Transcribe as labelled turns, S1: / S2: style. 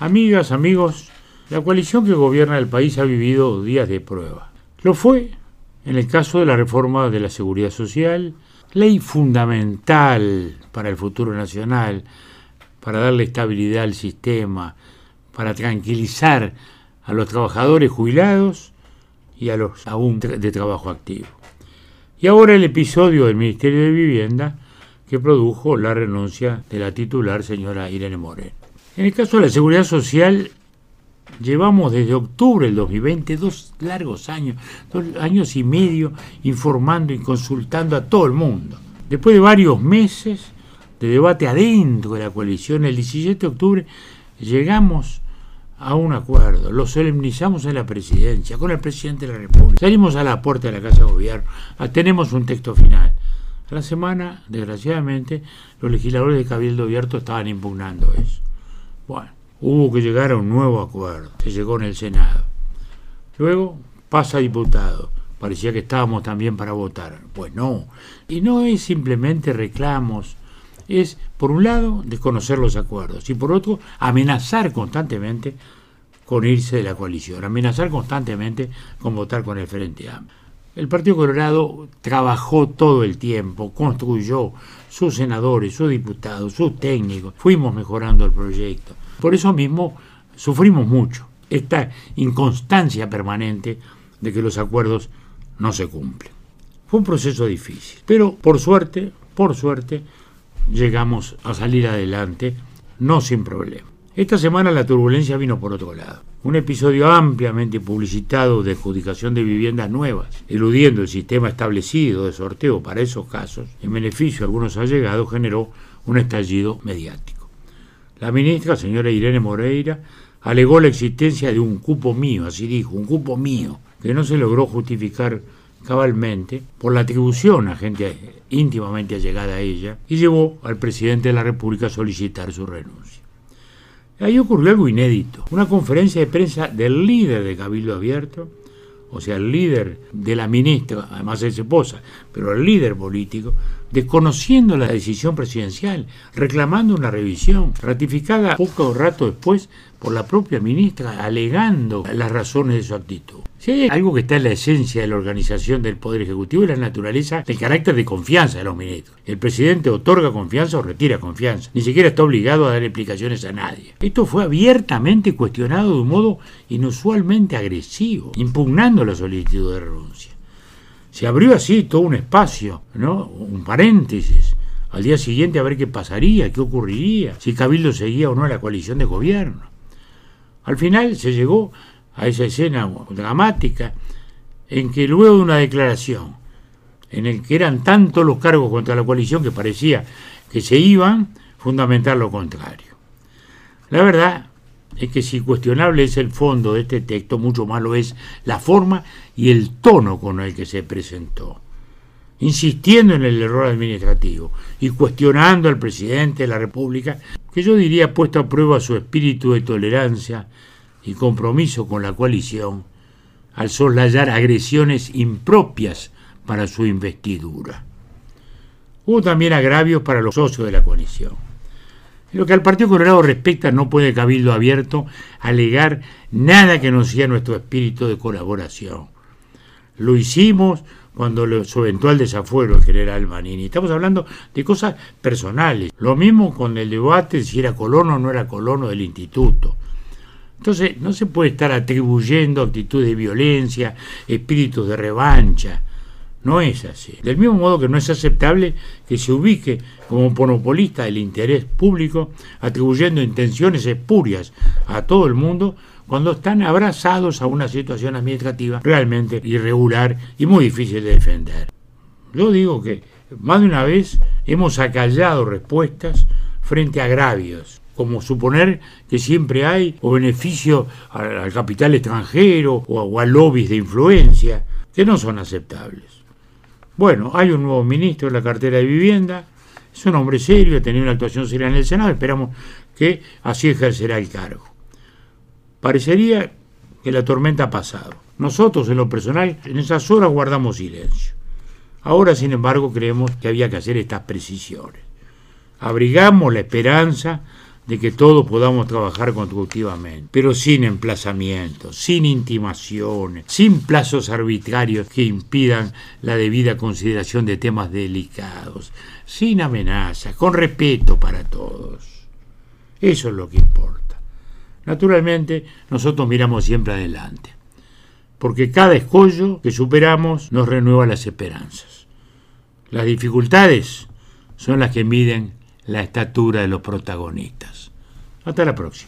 S1: Amigas, amigos, la coalición que gobierna el país ha vivido días de prueba. Lo fue en el caso de la reforma de la seguridad social, ley fundamental para el futuro nacional, para darle estabilidad al sistema, para tranquilizar a los trabajadores jubilados y a los aún de trabajo activo. Y ahora el episodio del Ministerio de Vivienda que produjo la renuncia de la titular señora Irene Moreno. En el caso de la seguridad social, llevamos desde octubre del 2020 dos largos años, dos años y medio informando y consultando a todo el mundo. Después de varios meses de debate adentro de la coalición, el 17 de octubre llegamos a un acuerdo, lo solemnizamos en la presidencia, con el presidente de la República, salimos a la puerta de la Casa de Gobierno, ah, tenemos un texto final. A la semana, desgraciadamente, los legisladores de Cabildo Abierto estaban impugnando eso. Bueno, hubo que llegar a un nuevo acuerdo, se llegó en el Senado. Luego pasa a diputado, parecía que estábamos también para votar. Pues no, y no es simplemente reclamos, es, por un lado, desconocer los acuerdos y por otro, amenazar constantemente con irse de la coalición, amenazar constantemente con votar con el Frente Amplio. El Partido Colorado trabajó todo el tiempo, construyó sus senadores, sus diputados, sus técnicos, fuimos mejorando el proyecto. Por eso mismo sufrimos mucho, esta inconstancia permanente de que los acuerdos no se cumplen. Fue un proceso difícil, pero por suerte, por suerte, llegamos a salir adelante, no sin problema. Esta semana la turbulencia vino por otro lado. Un episodio ampliamente publicitado de adjudicación de viviendas nuevas, eludiendo el sistema establecido de sorteo para esos casos, en beneficio de algunos allegados, generó un estallido mediático. La ministra, señora Irene Moreira, alegó la existencia de un cupo mío, así dijo, un cupo mío, que no se logró justificar cabalmente por la atribución a gente íntimamente allegada a ella y llevó al presidente de la República a solicitar su renuncia. Ahí ocurrió algo inédito, una conferencia de prensa del líder de Cabildo Abierto, o sea, el líder de la ministra, además es esposa, pero el líder político, desconociendo la decisión presidencial, reclamando una revisión, ratificada poco rato después por la propia ministra, alegando las razones de su actitud. Si hay algo que está en la esencia de la organización del Poder Ejecutivo es la naturaleza del carácter de confianza de los ministros. El presidente otorga confianza o retira confianza. Ni siquiera está obligado a dar explicaciones a nadie. Esto fue abiertamente cuestionado de un modo inusualmente agresivo, impugnando la solicitud de renuncia. Se abrió así todo un espacio, ¿no? Un paréntesis. Al día siguiente a ver qué pasaría, qué ocurriría, si Cabildo seguía o no la coalición de gobierno. Al final se llegó a esa escena dramática en que luego de una declaración en el que eran tantos los cargos contra la coalición que parecía que se iban, fundamentar lo contrario. La verdad es que si cuestionable es el fondo de este texto, mucho más lo es la forma y el tono con el que se presentó, insistiendo en el error administrativo y cuestionando al presidente de la República, que yo diría puesto a prueba su espíritu de tolerancia y compromiso con la coalición al soslayar agresiones impropias para su investidura. Hubo también agravios para los socios de la coalición. Lo que al Partido Colorado respecta, no puede Cabildo Abierto alegar nada que no sea nuestro espíritu de colaboración. Lo hicimos cuando su eventual desafuero el general Manini. Estamos hablando de cosas personales. Lo mismo con el debate si era colono o no era colono del instituto. Entonces, no se puede estar atribuyendo actitudes de violencia, espíritus de revancha. No es así. Del mismo modo que no es aceptable que se ubique como monopolista del interés público, atribuyendo intenciones espurias a todo el mundo cuando están abrazados a una situación administrativa realmente irregular y muy difícil de defender. Yo digo que más de una vez hemos acallado respuestas frente a agravios como suponer que siempre hay o beneficio al, capital extranjero o, a lobbies de influencia, que no son aceptables. Bueno, hay un nuevo ministro en la cartera de vivienda, es un hombre serio, ha tenido una actuación seria en el Senado, esperamos que así ejercerá el cargo. Parecería que la tormenta ha pasado. Nosotros, en lo personal, en esas horas guardamos silencio. Ahora, sin embargo, creemos que había que hacer estas precisiones. Abrigamos la esperanza de que todos podamos trabajar constructivamente, pero sin emplazamientos, sin intimaciones, sin plazos arbitrarios que impidan la debida consideración de temas delicados, sin amenazas, con respeto para todos. Eso es lo que importa. Naturalmente, nosotros miramos siempre adelante, porque cada escollo que superamos nos renueva las esperanzas. Las dificultades son las que miden la estatura de los protagonistas. Hasta la próxima.